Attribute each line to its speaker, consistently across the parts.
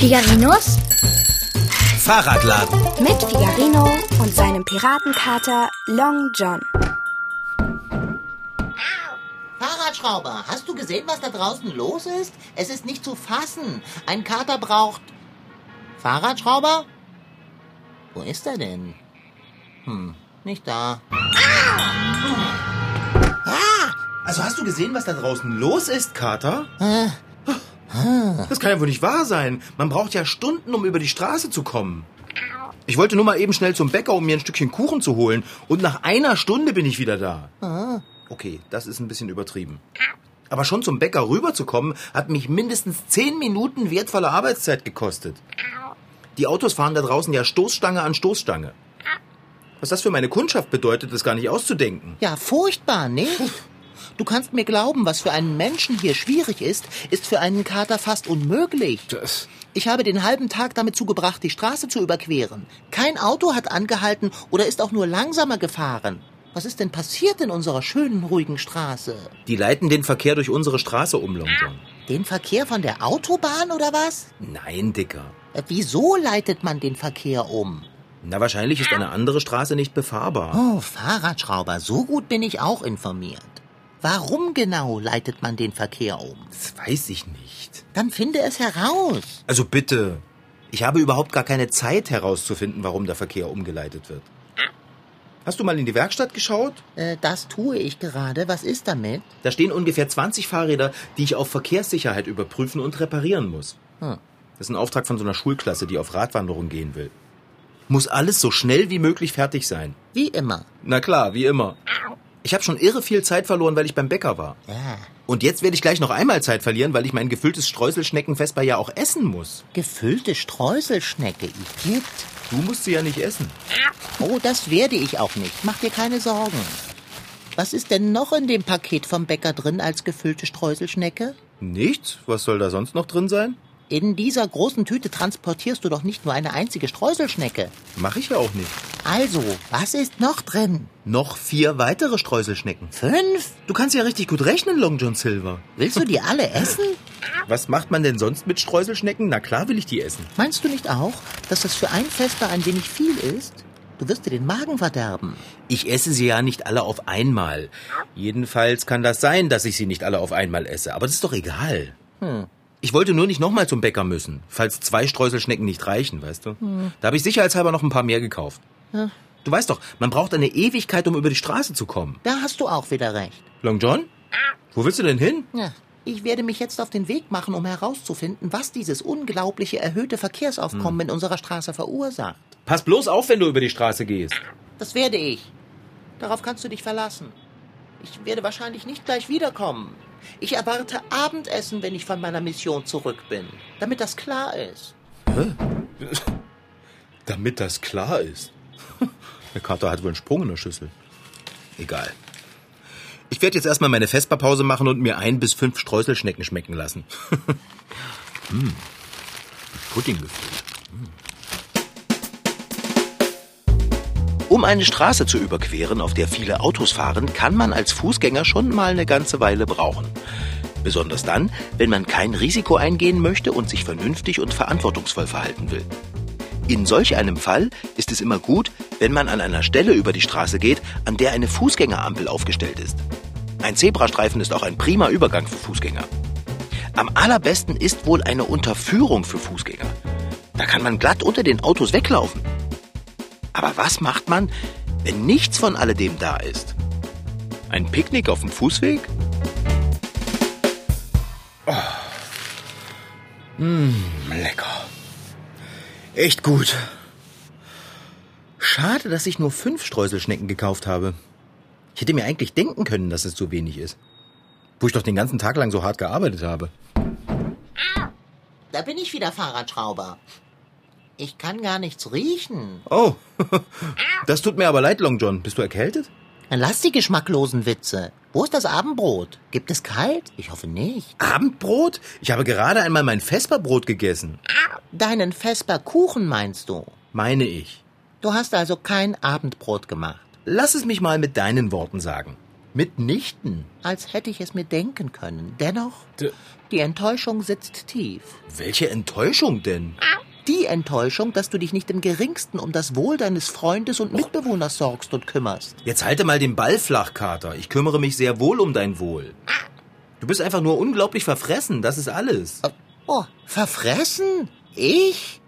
Speaker 1: Figarinos
Speaker 2: Fahrradladen.
Speaker 1: mit Figarino und seinem Piratenkater Long John.
Speaker 3: Fahrradschrauber, hast du gesehen, was da draußen los ist? Es ist nicht zu fassen. Ein Kater braucht... Fahrradschrauber? Wo ist er denn? Hm, nicht da.
Speaker 2: Also hast du gesehen, was da draußen los ist, Kater?
Speaker 3: Äh,
Speaker 2: Das kann ja wohl nicht wahr sein. Man braucht ja Stunden, um über die Straße zu kommen. Ich wollte nur mal eben schnell zum Bäcker, um mir ein Stückchen Kuchen zu holen. Und nach einer Stunde bin ich wieder da. Okay, das ist ein bisschen übertrieben. Aber schon zum Bäcker rüberzukommen, hat mich mindestens zehn Minuten wertvolle Arbeitszeit gekostet. Die Autos fahren da draußen ja Stoßstange an Stoßstange. Was das für meine Kundschaft bedeutet, ist gar nicht auszudenken.
Speaker 3: ja, furchtbar, nicht? Du kannst mir glauben, was für einen Menschen hier schwierig ist, ist für einen Kater fast unmöglich.
Speaker 2: Das,
Speaker 3: Ich habe den halben Tag damit zugebracht, die Straße zu überqueren. Kein Auto hat angehalten oder ist auch nur langsamer gefahren. Was ist denn passiert in unserer schönen, ruhigen Straße?
Speaker 2: die leiten den Verkehr durch unsere Straße um, Long John.
Speaker 3: Den Verkehr von der Autobahn oder was?
Speaker 2: Nein, Dicker.
Speaker 3: Äh, Wieso leitet man den Verkehr um?
Speaker 2: Na, wahrscheinlich ist eine andere Straße nicht befahrbar.
Speaker 3: Oh, Fahrradschrauber, so gut bin ich auch informiert. Warum genau leitet man den Verkehr um?
Speaker 2: Das weiß ich nicht.
Speaker 3: Dann finde es heraus.
Speaker 2: Also bitte. Ich habe überhaupt gar keine Zeit herauszufinden, warum der Verkehr umgeleitet wird. Hast du mal in die Werkstatt geschaut?
Speaker 3: Äh, das tue ich gerade. Was ist damit?
Speaker 2: Da stehen ungefähr 20 Fahrräder, die ich auf Verkehrssicherheit überprüfen und reparieren muss.
Speaker 3: Hm.
Speaker 2: Das ist ein Auftrag von so einer Schulklasse, die auf Radwanderung gehen will. Muss alles so schnell wie möglich fertig sein.
Speaker 3: Wie immer.
Speaker 2: Na klar, wie immer. Ich habe schon irre viel Zeit verloren, weil ich beim Bäcker war.
Speaker 3: Ja.
Speaker 2: Und jetzt werde ich gleich noch einmal Zeit verlieren, weil ich mein gefülltes Streuselschneckenfesper ja auch essen muss.
Speaker 3: Gefüllte Streuselschnecke, Igitt.
Speaker 2: Du musst sie ja nicht essen.
Speaker 3: Oh, das werde ich auch nicht. Mach dir keine Sorgen. Was ist denn noch in dem Paket vom Bäcker drin als gefüllte Streuselschnecke?
Speaker 2: Nichts? Was soll da sonst noch drin sein?
Speaker 3: In dieser großen Tüte transportierst du doch nicht nur eine einzige Streuselschnecke.
Speaker 2: Mache ich ja auch nicht.
Speaker 3: Also, was ist noch drin?
Speaker 2: Noch vier weitere Streuselschnecken.
Speaker 3: Fünf?
Speaker 2: Du kannst ja richtig gut rechnen, Long John Silver.
Speaker 3: Willst du die alle essen?
Speaker 2: Was macht man denn sonst mit Streuselschnecken? Na klar will ich die essen.
Speaker 3: Meinst du nicht auch, dass das für ein Fester ein wenig viel ist? Du wirst dir den Magen verderben.
Speaker 2: Ich esse sie ja nicht alle auf einmal. Jedenfalls kann das sein, dass ich sie nicht alle auf einmal esse. Aber das ist doch egal. Ich wollte nur nicht nochmal zum Bäcker müssen, falls zwei Streuselschnecken nicht reichen, weißt du? Da habe ich sicherheitshalber noch ein paar mehr gekauft. Du weißt doch, man braucht eine Ewigkeit, um über die Straße zu kommen.
Speaker 3: Da hast du auch wieder recht.
Speaker 2: Long John? Wo willst du denn hin?
Speaker 3: Ja. Ich werde mich jetzt auf den Weg machen, um herauszufinden, was dieses unglaubliche erhöhte Verkehrsaufkommen in unserer Straße verursacht.
Speaker 2: Pass bloß auf, wenn du über die Straße gehst.
Speaker 3: Das werde ich. Darauf kannst du dich verlassen. Ich werde wahrscheinlich nicht gleich wiederkommen. Ich erwarte Abendessen, wenn ich von meiner Mission zurück bin, damit das klar ist.
Speaker 2: Damit das klar ist. Der Kater hat wohl einen Sprung in der Schüssel. Egal. Ich werde jetzt erstmal meine Vesperpause machen und mir ein bis fünf Streuselschnecken schmecken lassen. hm. Pudding gefüllt. Um eine Straße zu überqueren, auf der viele Autos fahren, kann man als Fußgänger schon mal eine ganze Weile brauchen. Besonders dann, wenn man kein Risiko eingehen möchte und sich vernünftig und verantwortungsvoll verhalten will. In solch einem Fall ist es immer gut, wenn man an einer Stelle über die Straße geht, an der eine Fußgängerampel aufgestellt ist. Ein Zebrastreifen ist auch ein prima Übergang für Fußgänger. Am allerbesten ist wohl eine Unterführung für Fußgänger. Da kann man glatt unter den Autos weglaufen. Aber was macht man, wenn nichts von alledem da ist? Ein Picknick auf dem Fußweg? Oh. Mm, lecker. Echt gut. Schade, dass ich nur fünf Streuselschnecken gekauft habe. Ich hätte mir eigentlich denken können, dass es so wenig ist. Wo ich doch den ganzen Tag lang so hart gearbeitet habe.
Speaker 3: Da bin ich wieder Fahrradschrauber. Ich kann gar nichts riechen.
Speaker 2: Oh, das tut mir aber leid, Long John. Bist du erkältet?
Speaker 3: Lass die geschmacklosen Witze. Wo ist das Abendbrot? Gibt es kalt? Ich hoffe nicht.
Speaker 2: Abendbrot? Ich habe gerade einmal mein Vesperbrot gegessen.
Speaker 3: Deinen Vesperkuchen meinst du?
Speaker 2: Meine ich.
Speaker 3: Du hast also kein Abendbrot gemacht.
Speaker 2: Lass es mich mal mit deinen Worten sagen. Mitnichten.
Speaker 3: Als hätte ich es mir denken können. Dennoch,
Speaker 2: D
Speaker 3: die Enttäuschung sitzt tief.
Speaker 2: welche Enttäuschung denn?
Speaker 3: Die Enttäuschung, dass du dich nicht im geringsten um das Wohl deines Freundes und Mitbewohners sorgst und kümmerst.
Speaker 2: Jetzt halte mal den Ball flach, Kater. Ich kümmere mich sehr wohl um dein Wohl. Du bist einfach nur unglaublich verfressen, das ist alles.
Speaker 3: Oh, verfressen? Ich?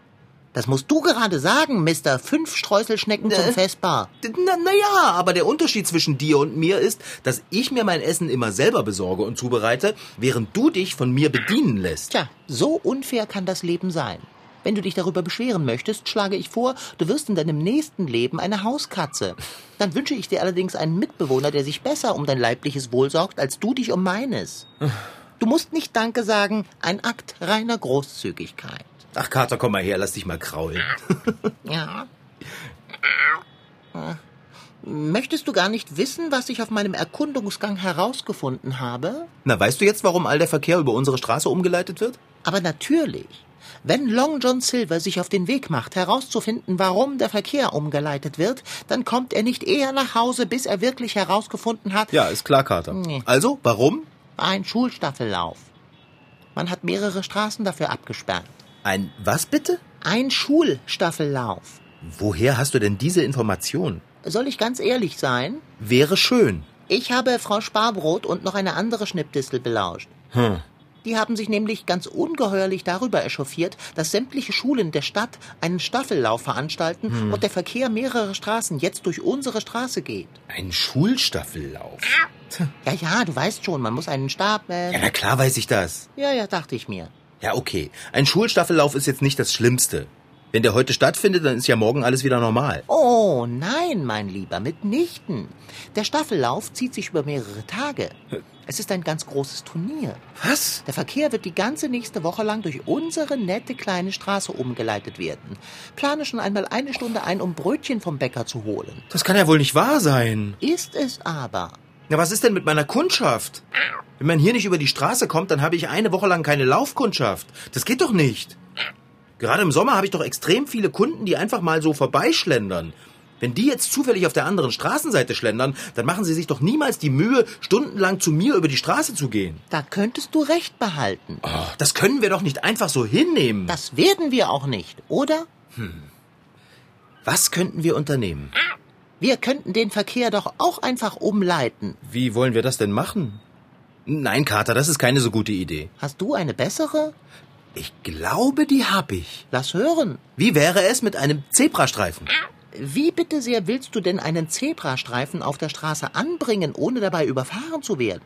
Speaker 3: Das musst du gerade sagen, Mister. Fünf Streuselschnecken zum
Speaker 2: Äh.
Speaker 3: Festbar.
Speaker 2: Na, na ja, aber der Unterschied zwischen dir und mir ist, dass ich mir mein Essen immer selber besorge und zubereite, während du dich von mir bedienen lässt.
Speaker 3: Tja, so unfair kann das Leben sein. Wenn du dich darüber beschweren möchtest, schlage ich vor, du wirst in deinem nächsten Leben eine Hauskatze. Dann wünsche ich dir allerdings einen Mitbewohner, der sich besser um dein leibliches Wohl sorgt, als du dich um meines. Du musst nicht Danke sagen, ein Akt reiner Großzügigkeit.
Speaker 2: Ach, Kater, komm mal her, lass dich mal kraulen.
Speaker 3: Ja. Möchtest du gar nicht wissen, was ich auf meinem Erkundungsgang herausgefunden habe?
Speaker 2: Na, weißt du jetzt, warum all der Verkehr über unsere Straße umgeleitet wird?
Speaker 3: Aber natürlich. Wenn Long John Silver sich auf den Weg macht, herauszufinden, warum der Verkehr umgeleitet wird, dann kommt er nicht eher nach Hause, bis er wirklich herausgefunden hat,
Speaker 2: Ja, ist klar, Kater.
Speaker 3: Nee.
Speaker 2: Also, warum?
Speaker 3: ein Schulstaffellauf. Man hat mehrere Straßen dafür abgesperrt.
Speaker 2: Ein was bitte?
Speaker 3: Ein Schulstaffellauf.
Speaker 2: Woher hast du denn diese Information?
Speaker 3: Soll ich ganz ehrlich sein?
Speaker 2: Wäre schön.
Speaker 3: Ich habe Frau Sparbrot und noch eine andere Schnippdistel belauscht.
Speaker 2: Hm.
Speaker 3: Die haben sich nämlich ganz ungeheuerlich darüber echauffiert, dass sämtliche Schulen der Stadt einen Staffellauf veranstalten und der Verkehr mehrere Straßen jetzt durch unsere Straße geht.
Speaker 2: Ein Schulstaffellauf.
Speaker 3: Ja, ja, du weißt schon, man muss einen Stab. Äh,
Speaker 2: Ja, na klar weiß ich das.
Speaker 3: ja, ja, dachte ich mir.
Speaker 2: Ja, okay. Ein Schulstaffellauf ist jetzt nicht das Schlimmste. Wenn der heute stattfindet, dann ist ja morgen alles wieder normal.
Speaker 3: Oh, nein, mein Lieber, mitnichten. Der Staffellauf zieht sich über mehrere Tage. Es ist ein ganz großes Turnier.
Speaker 2: Was?
Speaker 3: Der Verkehr wird die ganze nächste Woche lang durch unsere nette kleine Straße umgeleitet werden. Plane schon einmal eine Stunde ein, um Brötchen vom Bäcker zu holen.
Speaker 2: Das kann ja wohl nicht wahr sein.
Speaker 3: Ist es aber.
Speaker 2: Na, was ist denn mit meiner Kundschaft? Wenn man hier nicht über die Straße kommt, dann habe ich eine Woche lang keine Laufkundschaft. Das geht doch nicht. Gerade im Sommer habe ich doch extrem viele Kunden, die einfach mal so vorbeischlendern. Wenn die jetzt zufällig auf der anderen Straßenseite schlendern, dann machen sie sich doch niemals die Mühe, stundenlang zu mir über die Straße zu gehen.
Speaker 3: Da könntest du recht behalten.
Speaker 2: Oh, das können wir doch nicht einfach so hinnehmen.
Speaker 3: Das werden wir auch nicht, oder?
Speaker 2: Was könnten wir unternehmen?
Speaker 3: Wir könnten den Verkehr doch auch einfach umleiten.
Speaker 2: Wie wollen wir das denn machen? Nein, Kater, das ist keine so gute Idee.
Speaker 3: Hast du eine bessere?
Speaker 2: Ich glaube, die hab ich.
Speaker 3: Lass hören.
Speaker 2: Wie wäre es mit einem Zebrastreifen?
Speaker 3: Wie bitte sehr willst du denn einen Zebrastreifen auf der Straße anbringen, ohne dabei überfahren zu werden?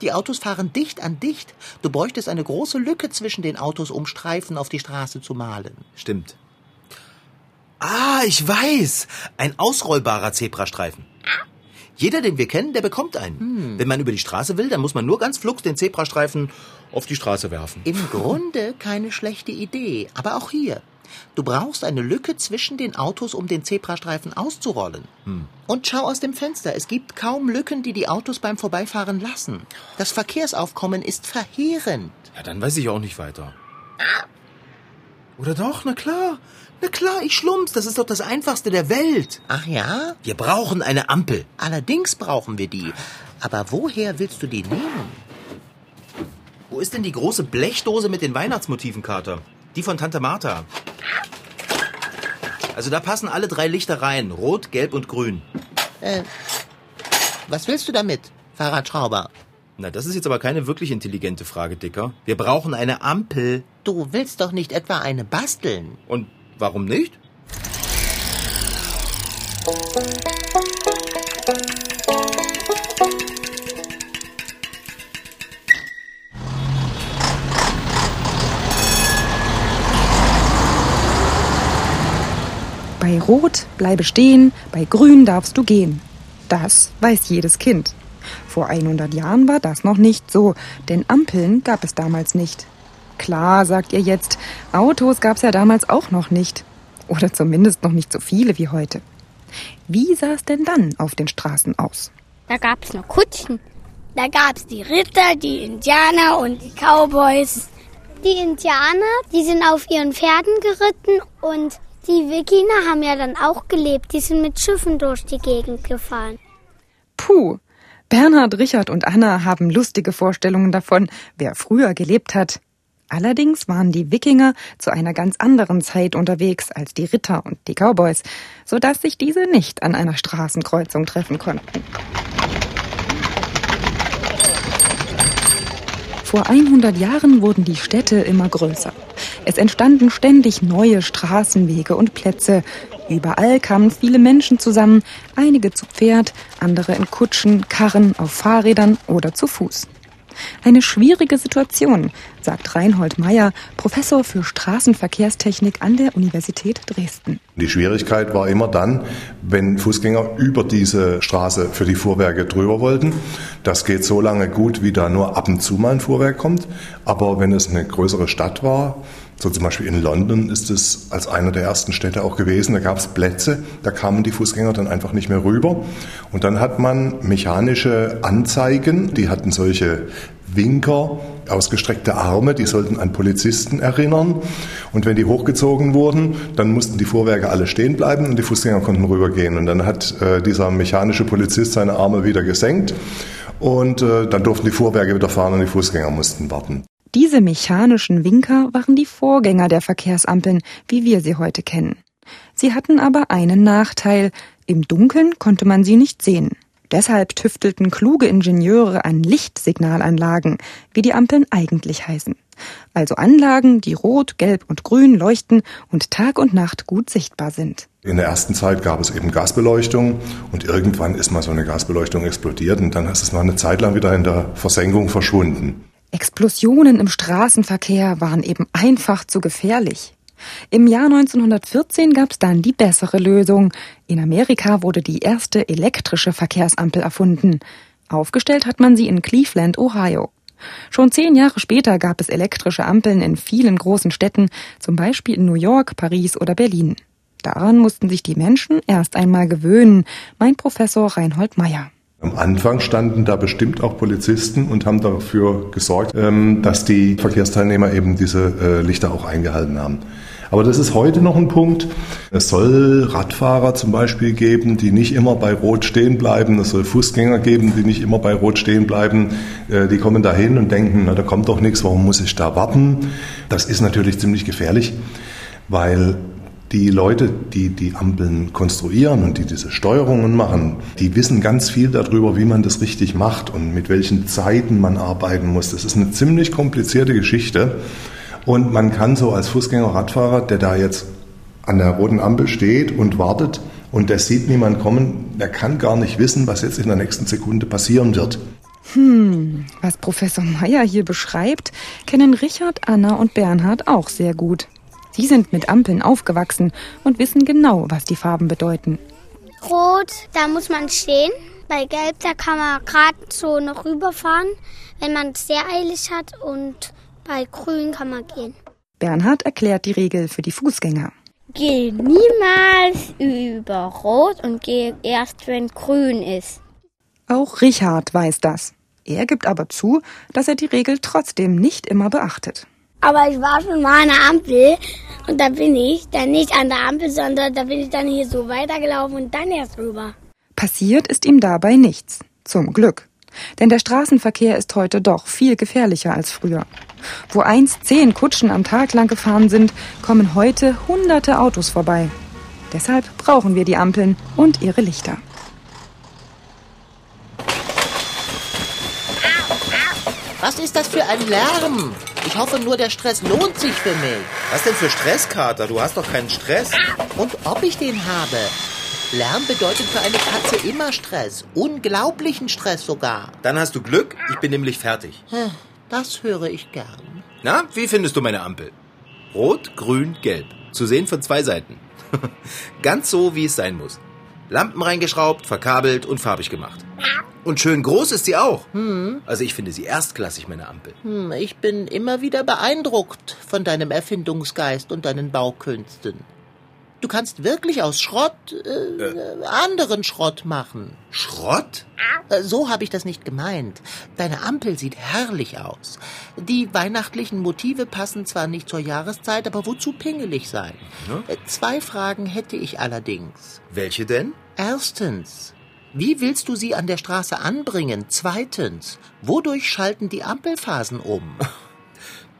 Speaker 3: Die Autos fahren dicht an dicht. Du bräuchtest eine große Lücke zwischen den Autos, um Streifen auf die Straße zu malen.
Speaker 2: Stimmt. Ah, ich weiß. Ein ausrollbarer Zebrastreifen. Jeder, den wir kennen, der bekommt einen. Wenn man über die Straße will, dann muss man nur ganz flugs den Zebrastreifen auf die Straße werfen.
Speaker 3: Im Grunde keine schlechte Idee, aber auch hier. Du brauchst eine Lücke zwischen den Autos, um den Zebrastreifen auszurollen. Und schau aus dem Fenster, es gibt kaum Lücken, die die Autos beim Vorbeifahren lassen. Das Verkehrsaufkommen ist verheerend.
Speaker 2: Ja, dann weiß ich auch nicht weiter. Oder doch? Na klar. Na klar, ich schlumps. Das ist doch das Einfachste der Welt.
Speaker 3: Ach ja?
Speaker 2: Wir brauchen eine Ampel.
Speaker 3: Allerdings brauchen wir die. Aber woher willst du die nehmen?
Speaker 2: Wo ist denn die große Blechdose mit den Weihnachtsmotiven, Kater? Die von Tante Martha. Also da passen alle drei Lichter rein. Rot, Gelb und Grün.
Speaker 3: Äh, was willst du damit, Fahrradschrauber?
Speaker 2: Na, das ist jetzt aber keine wirklich intelligente Frage, Dicker. Wir brauchen eine Ampel.
Speaker 3: Du willst doch nicht etwa eine basteln.
Speaker 2: Und warum nicht?
Speaker 4: Bei Rot bleibe stehen, bei Grün darfst du gehen. Das weiß jedes Kind. Vor 100 Jahren war das noch nicht so, denn Ampeln gab es damals nicht. Klar, sagt ihr jetzt, Autos gab's ja damals auch noch nicht. Oder zumindest noch nicht so viele wie heute. Wie sah es denn dann auf den Straßen aus?
Speaker 5: Da gab's noch Kutschen. Da gab's die Ritter, die Indianer und die Cowboys. Die Indianer, die sind auf ihren Pferden geritten und die Wikinger haben ja dann auch gelebt. Die sind mit Schiffen durch die Gegend gefahren.
Speaker 4: Puh, Bernhard, Richard und Anna haben lustige Vorstellungen davon, wer früher gelebt hat. Allerdings waren die Wikinger zu einer ganz anderen Zeit unterwegs als die Ritter und die Cowboys, so dass sich diese nicht an einer Straßenkreuzung treffen konnten. Vor 100 Jahren wurden die Städte immer größer. Es entstanden ständig neue Straßenwege und Plätze. Überall kamen viele Menschen zusammen, einige zu Pferd, andere in Kutschen, Karren, auf Fahrrädern oder zu Fuß. Eine schwierige Situation, sagt Reinhold Meyer, Professor für Straßenverkehrstechnik an der Universität Dresden.
Speaker 6: Die Schwierigkeit war immer dann, wenn Fußgänger über diese Straße für die Fuhrwerke drüber wollten. Das geht so lange gut, wie da nur ab und zu mal ein Fuhrwerk kommt. Aber wenn es eine größere Stadt war, so zum Beispiel in London ist es als einer der ersten Städte auch gewesen. Da gab es Plätze, da kamen die Fußgänger dann einfach nicht mehr rüber. Und dann hat man mechanische Anzeigen, die hatten solche Winker, ausgestreckte Arme, die sollten an Polizisten erinnern. Und wenn die hochgezogen wurden, dann mussten die Fuhrwerke alle stehen bleiben und die Fußgänger konnten rübergehen. Und dann hat äh, dieser mechanische Polizist seine Arme wieder gesenkt und äh, dann durften die Fuhrwerke wieder fahren und die Fußgänger mussten warten.
Speaker 4: Diese mechanischen Winker waren die Vorgänger der Verkehrsampeln, wie wir sie heute kennen. Sie hatten aber einen Nachteil. Im Dunkeln konnte man sie nicht sehen. Deshalb tüftelten kluge Ingenieure an Lichtsignalanlagen, wie die Ampeln eigentlich heißen. Also Anlagen, die rot, gelb und grün leuchten und Tag und Nacht gut sichtbar sind.
Speaker 6: In der ersten Zeit gab es eben Gasbeleuchtung und irgendwann ist mal so eine Gasbeleuchtung explodiert und dann ist es mal eine Zeit lang wieder in der Versenkung verschwunden.
Speaker 4: Explosionen im Straßenverkehr waren eben einfach zu gefährlich. Im Jahr 1914 gab es dann die bessere Lösung. In Amerika wurde die erste elektrische Verkehrsampel erfunden. Aufgestellt hat man sie in Cleveland, Ohio. Schon zehn Jahre später gab es elektrische Ampeln in vielen großen Städten, zum Beispiel in New York, Paris oder Berlin. Daran mussten sich die Menschen erst einmal gewöhnen, meint Professor Reinhold Meyer.
Speaker 6: Am Anfang standen da bestimmt auch Polizisten und haben dafür gesorgt, ähm, dass die Verkehrsteilnehmer eben diese äh, Lichter auch eingehalten haben. Aber das ist heute noch ein Punkt. Es soll Radfahrer zum Beispiel geben, die nicht immer bei Rot stehen bleiben. Es soll Fußgänger geben, die nicht immer bei Rot stehen bleiben. Äh, die kommen da hin und denken, na, da kommt doch nichts, warum muss ich da warten? Das ist natürlich ziemlich gefährlich, weil die Leute, die die Ampeln konstruieren und die diese Steuerungen machen, die wissen ganz viel darüber, wie man das richtig macht und mit welchen Zeiten man arbeiten muss. Das ist eine ziemlich komplizierte Geschichte. Und man kann so als Fußgänger, Radfahrer, der da jetzt an der roten Ampel steht und wartet und der sieht niemand kommen, der kann gar nicht wissen, was jetzt in der nächsten Sekunde passieren wird.
Speaker 4: Hm, was Professor Meyer hier beschreibt, kennen Richard, Anna und Bernhard auch sehr gut. Sie sind mit Ampeln aufgewachsen und wissen genau, was die Farben bedeuten.
Speaker 5: Rot, da muss man stehen. Bei Gelb, da kann man gerade so noch rüberfahren, wenn man es sehr eilig hat. Und bei Grün kann man gehen.
Speaker 4: Bernhard erklärt die Regel für die Fußgänger.
Speaker 7: Geh niemals über Rot und geh erst, wenn Grün ist.
Speaker 4: Auch Richard weiß das. Er gibt aber zu, dass er die Regel trotzdem nicht immer beachtet.
Speaker 5: Aber ich war schon mal an der Ampel und da bin ich dann nicht an der Ampel, sondern da bin ich dann hier so weitergelaufen und dann erst rüber.
Speaker 4: Passiert ist ihm dabei nichts. Zum Glück. Denn der Straßenverkehr ist heute doch viel gefährlicher als früher. Wo einst zehn Kutschen am Tag lang gefahren sind, kommen heute hunderte Autos vorbei. Deshalb brauchen wir die Ampeln und ihre Lichter.
Speaker 3: Was ist das für ein Lärm? Ich hoffe nur, der Stress lohnt sich für mich.
Speaker 2: Was denn für Stress, Kater? Du hast doch keinen Stress.
Speaker 3: Und ob ich den habe? Lärm bedeutet für eine Katze immer Stress. Unglaublichen Stress sogar.
Speaker 2: Dann hast du Glück, ich bin nämlich fertig.
Speaker 3: Das höre ich gern.
Speaker 2: Na, wie findest du meine Ampel? Rot, grün, gelb. Zu sehen von zwei Seiten. Ganz so, wie es sein muss. Lampen reingeschraubt, verkabelt und farbig gemacht. Und schön groß ist sie auch. Hm. Also ich finde sie erstklassig, meine Ampel.
Speaker 3: Hm, ich bin immer wieder beeindruckt von deinem Erfindungsgeist und deinen Baukünsten. Du kannst wirklich aus Schrott äh, äh. anderen Schrott machen.
Speaker 2: Schrott?
Speaker 3: Äh, so habe ich das nicht gemeint. Deine Ampel sieht herrlich aus. Die weihnachtlichen Motive passen zwar nicht zur Jahreszeit, aber wozu pingelig sein? Ja? Zwei Fragen hätte ich allerdings.
Speaker 2: Welche denn?
Speaker 3: Erstens, Wie willst du sie an der Straße anbringen? Zweitens, wodurch schalten die Ampelphasen um?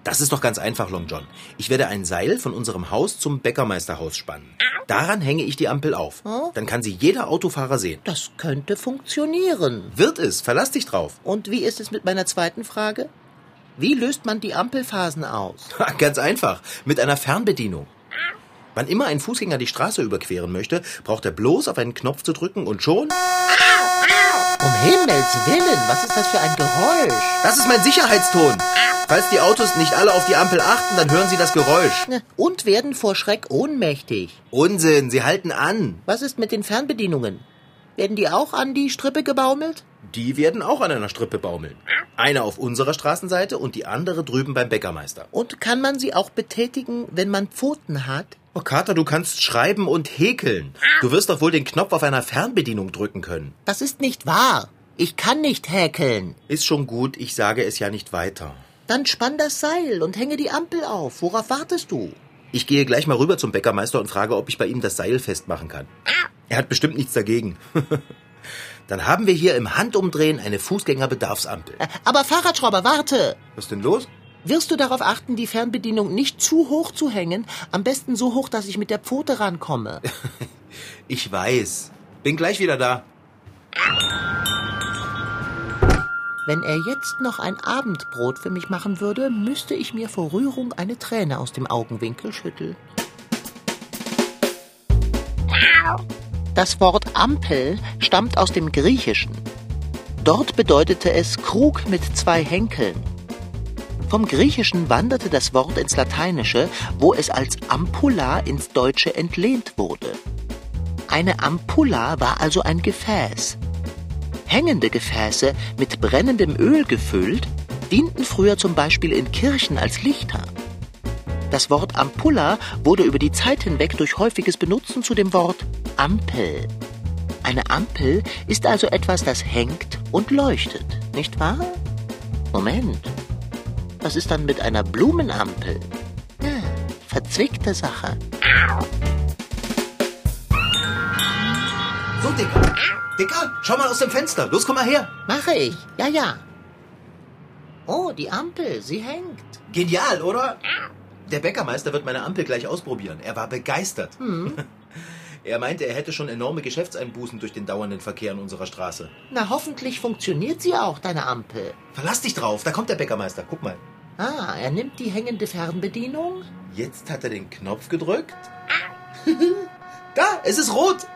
Speaker 2: Das ist doch ganz einfach, Long John. Ich werde ein Seil von unserem Haus zum Bäckermeisterhaus spannen. Daran hänge ich die Ampel auf. Dann kann sie jeder Autofahrer sehen.
Speaker 3: Das könnte funktionieren.
Speaker 2: Wird es, verlass dich drauf.
Speaker 3: Und wie ist es mit meiner zweiten Frage? Wie löst man die Ampelphasen aus?
Speaker 2: Ganz einfach, mit einer Fernbedienung. Wann immer ein Fußgänger die Straße überqueren möchte, braucht er bloß auf einen Knopf zu drücken und schon...
Speaker 3: Um Himmels Willen, was ist das für ein Geräusch?
Speaker 2: Das ist mein Sicherheitston. Falls die Autos nicht alle auf die Ampel achten, dann hören sie das Geräusch.
Speaker 3: Und werden vor Schreck ohnmächtig.
Speaker 2: Unsinn, sie halten an.
Speaker 3: Was ist mit den Fernbedienungen? Werden die auch an die Strippe gebaumelt?
Speaker 2: Die werden auch an einer Strippe baumeln. Eine auf unserer Straßenseite und die andere drüben beim Bäckermeister.
Speaker 3: Und kann man sie auch betätigen, wenn man Pfoten hat?
Speaker 2: Oh, Kater, du kannst schreiben und häkeln. Du wirst doch wohl den Knopf auf einer Fernbedienung drücken können.
Speaker 3: Das ist nicht wahr. Ich kann nicht häkeln.
Speaker 2: Ist schon gut, ich sage es ja nicht weiter.
Speaker 3: Dann spann das Seil und hänge die Ampel auf. Worauf wartest du?
Speaker 2: Ich gehe gleich mal rüber zum Bäckermeister und frage, ob ich bei ihm das Seil festmachen kann. Er hat bestimmt nichts dagegen. Dann haben wir hier im Handumdrehen eine Fußgängerbedarfsampel.
Speaker 3: Aber Fahrradschrauber, warte!
Speaker 2: Was ist denn los?
Speaker 3: Wirst du darauf achten, die Fernbedienung nicht zu hoch zu hängen? Am besten so hoch, dass ich mit der Pfote rankomme.
Speaker 2: Ich weiß. Bin gleich wieder da.
Speaker 3: Wenn er jetzt noch ein Abendbrot für mich machen würde, müsste ich mir vor Rührung eine Träne aus dem Augenwinkel schütteln. Das Wort Ampel stammt aus dem Griechischen. Dort bedeutete es Krug mit zwei Henkeln. Vom Griechischen wanderte das Wort ins Lateinische, wo es als Ampulla ins Deutsche entlehnt wurde. Eine Ampulla war also ein Gefäß. Hängende Gefäße mit brennendem Öl gefüllt dienten früher zum Beispiel in Kirchen als Lichter. Das Wort Ampulla wurde über die Zeit hinweg durch häufiges Benutzen zu dem Wort Ampel. Eine Ampel ist also etwas, das hängt und leuchtet, nicht wahr? Moment. Was ist dann mit einer Blumenampel? Hm, verzwickte Sache.
Speaker 2: So, Dicker. Dicker, schau mal aus dem Fenster. Los, komm mal her.
Speaker 3: Mache ich. Ja, ja. Oh, die Ampel, sie hängt.
Speaker 2: Genial, oder? Der Bäckermeister wird meine Ampel gleich ausprobieren. Er war begeistert. Er meinte, er hätte schon enorme Geschäftseinbußen durch den dauernden Verkehr an unserer Straße.
Speaker 3: Na, hoffentlich funktioniert sie auch, deine Ampel.
Speaker 2: Verlass dich drauf, da kommt der Bäckermeister. Guck mal.
Speaker 3: Ah, er nimmt die hängende Fernbedienung.
Speaker 2: Jetzt hat er den Knopf gedrückt. da, es ist rot.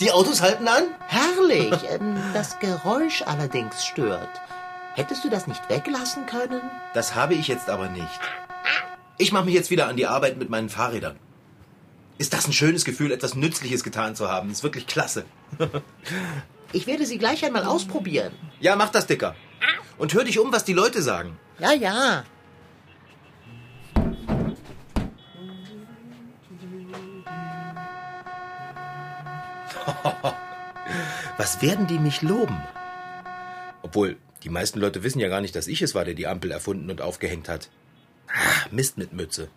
Speaker 2: Die Autos halten an.
Speaker 3: Herrlich. ähm, das Geräusch allerdings stört. Hättest du das nicht weglassen können?
Speaker 2: Das habe ich jetzt aber nicht. Ich mache mich jetzt wieder an die Arbeit mit meinen Fahrrädern. Ist das ein schönes Gefühl, etwas Nützliches getan zu haben? ist wirklich klasse.
Speaker 3: Ich werde sie gleich einmal ausprobieren.
Speaker 2: Ja, mach das, Dicker. Und hör dich um, was die Leute sagen.
Speaker 3: Ja, ja.
Speaker 2: Was werden die mich loben? Obwohl, die meisten Leute wissen ja gar nicht, dass ich es war, der die Ampel erfunden und aufgehängt hat. Ah, Mist mit Mütze.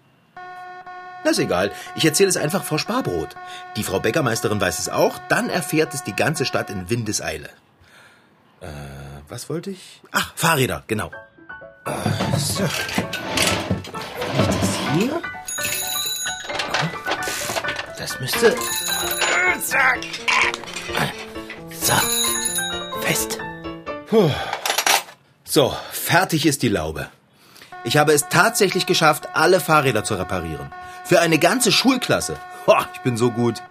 Speaker 2: Na ist egal, ich erzähle es einfach vor Sparbrot. Die Frau Bäckermeisterin weiß es auch, dann erfährt es die ganze Stadt in Windeseile. Äh, was wollte ich? Ach, Fahrräder, genau. Äh, so. Das hier? Das müsste... So, fest. Puh. So, fertig ist die Laube. Ich habe es tatsächlich geschafft, alle Fahrräder zu reparieren. Für eine ganze Schulklasse. Boah, ich bin so gut.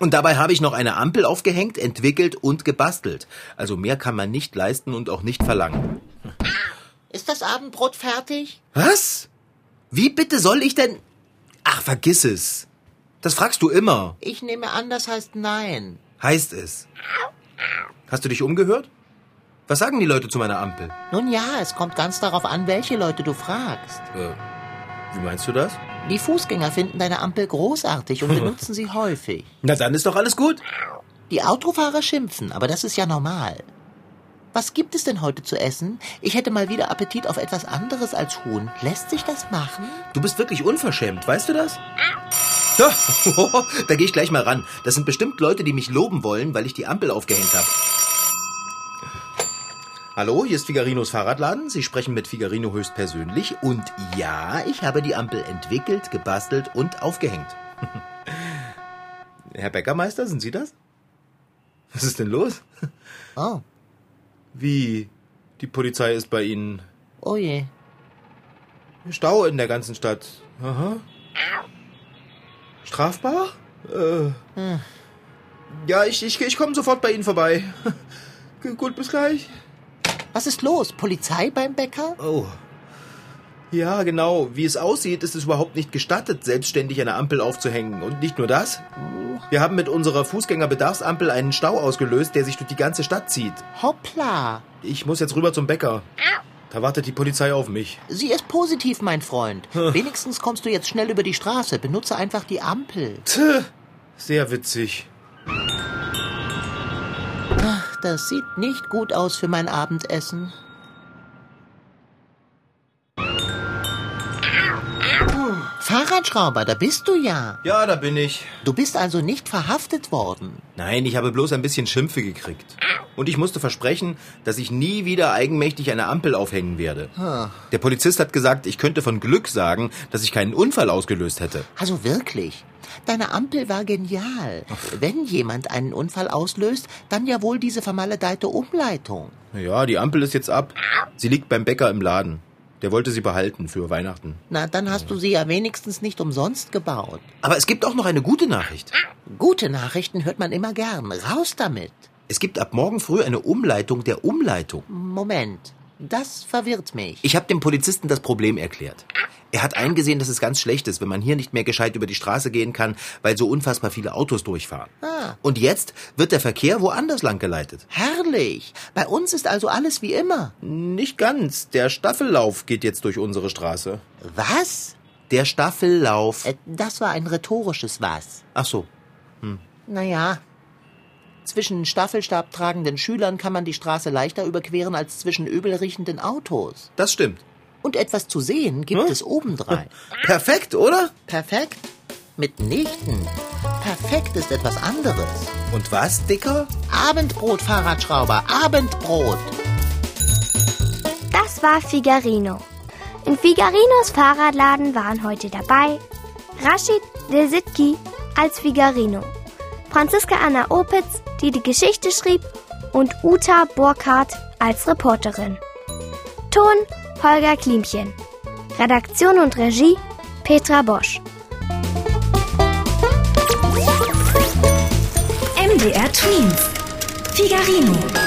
Speaker 2: Und dabei habe ich noch eine Ampel aufgehängt, entwickelt und gebastelt. Also mehr kann man nicht leisten und auch nicht verlangen.
Speaker 3: Ist das Abendbrot fertig?
Speaker 2: Was? Wie bitte soll ich denn... Ach, vergiss es. Das fragst du immer.
Speaker 3: Ich nehme an, das heißt nein.
Speaker 2: Heißt es. Hast du dich umgehört? Was sagen die Leute zu meiner Ampel?
Speaker 3: Nun ja, es kommt ganz darauf an, welche Leute du fragst.
Speaker 2: Äh, wie meinst du das?
Speaker 3: Die Fußgänger finden deine Ampel großartig und benutzen sie häufig.
Speaker 2: Na, dann ist doch alles gut.
Speaker 3: Die Autofahrer schimpfen, aber das ist ja normal. Was gibt es denn heute zu essen? Ich hätte mal wieder Appetit auf etwas anderes als Huhn. Lässt sich das machen?
Speaker 2: Du bist wirklich unverschämt, weißt du das? da gehe ich gleich mal ran. Das sind bestimmt Leute, die mich loben wollen, weil ich die Ampel aufgehängt habe. Hallo, hier ist Figarinos Fahrradladen. Sie sprechen mit Figarino höchstpersönlich. Und ja, ich habe die Ampel entwickelt, gebastelt und aufgehängt. Herr Bäckermeister, sind Sie das? Was ist denn los?
Speaker 3: Oh,
Speaker 2: Wie? Die Polizei ist bei Ihnen.
Speaker 3: oh je.
Speaker 2: Stau in der ganzen Stadt. Aha. Strafbar? Äh. Ja, ich, ich, ich komme sofort bei Ihnen vorbei. Gut, bis gleich.
Speaker 3: Was ist los? Polizei beim Bäcker?
Speaker 2: Oh. Ja, genau. Wie es aussieht, ist es überhaupt nicht gestattet, selbstständig eine Ampel aufzuhängen. Und nicht nur das. Wir haben mit unserer Fußgängerbedarfsampel einen Stau ausgelöst, der sich durch die ganze Stadt zieht.
Speaker 3: Hoppla.
Speaker 2: Ich muss jetzt rüber zum Bäcker. Da wartet die Polizei auf mich.
Speaker 3: Sie ist positiv, mein Freund. Wenigstens kommst du jetzt schnell über die Straße. Benutze einfach die Ampel.
Speaker 2: Tch, sehr witzig.
Speaker 3: Das sieht nicht gut aus für mein Abendessen. Fahrradschrauber, da bist du ja.
Speaker 2: Ja, da bin ich.
Speaker 3: Du bist also nicht verhaftet worden.
Speaker 2: Nein, ich habe bloß ein bisschen Schimpfe gekriegt. Und ich musste versprechen, dass ich nie wieder eigenmächtig eine Ampel aufhängen werde. Der Polizist hat gesagt, ich könnte von Glück sagen, dass ich keinen Unfall ausgelöst hätte.
Speaker 3: Also wirklich. Deine Ampel war genial. Wenn jemand einen Unfall auslöst, dann ja wohl diese vermaledeite Umleitung.
Speaker 2: Ja, die Ampel ist jetzt ab. Sie liegt beim Bäcker im Laden. Der wollte sie behalten für Weihnachten.
Speaker 3: Na, dann hast du sie ja wenigstens nicht umsonst gebaut.
Speaker 2: Aber es gibt auch noch eine gute Nachricht.
Speaker 3: Gute Nachrichten hört man immer gern. Raus damit.
Speaker 2: Es gibt ab morgen früh eine Umleitung der Umleitung.
Speaker 3: Moment. Das verwirrt mich.
Speaker 2: Ich habe dem Polizisten das Problem erklärt. Er hat eingesehen, dass es ganz schlecht ist, wenn man hier nicht mehr gescheit über die Straße gehen kann, weil so unfassbar viele Autos durchfahren.
Speaker 3: Ah.
Speaker 2: Und jetzt wird der Verkehr woanders lang geleitet.
Speaker 3: Herrlich. Bei uns ist also alles wie immer.
Speaker 2: Nicht ganz. Der Staffellauf geht jetzt durch unsere Straße.
Speaker 3: Was?
Speaker 2: Der Staffellauf.
Speaker 3: Äh, das war ein rhetorisches Was.
Speaker 2: Ach so.
Speaker 3: Naja. Zwischen Staffelstab tragenden Schülern kann man die Straße leichter überqueren als zwischen übel riechenden Autos.
Speaker 2: Das stimmt.
Speaker 3: Und etwas zu sehen gibt
Speaker 2: Hm?
Speaker 3: es obendrein.
Speaker 2: Perfekt, oder?
Speaker 3: Perfekt? Mitnichten. Perfekt ist etwas anderes.
Speaker 2: Und was, Dicker?
Speaker 3: Abendbrot, Fahrradschrauber, Abendbrot.
Speaker 5: Das war Figarino. In Figarinos Fahrradladen waren heute dabei Rashid Desitki als Figarino, Franziska Anna Opitz, die die Geschichte schrieb, und Uta Burkhardt als Reporterin. Ton Holger Klimchen. Redaktion und Regie Petra Bosch.
Speaker 1: MDR Twins. Figarino.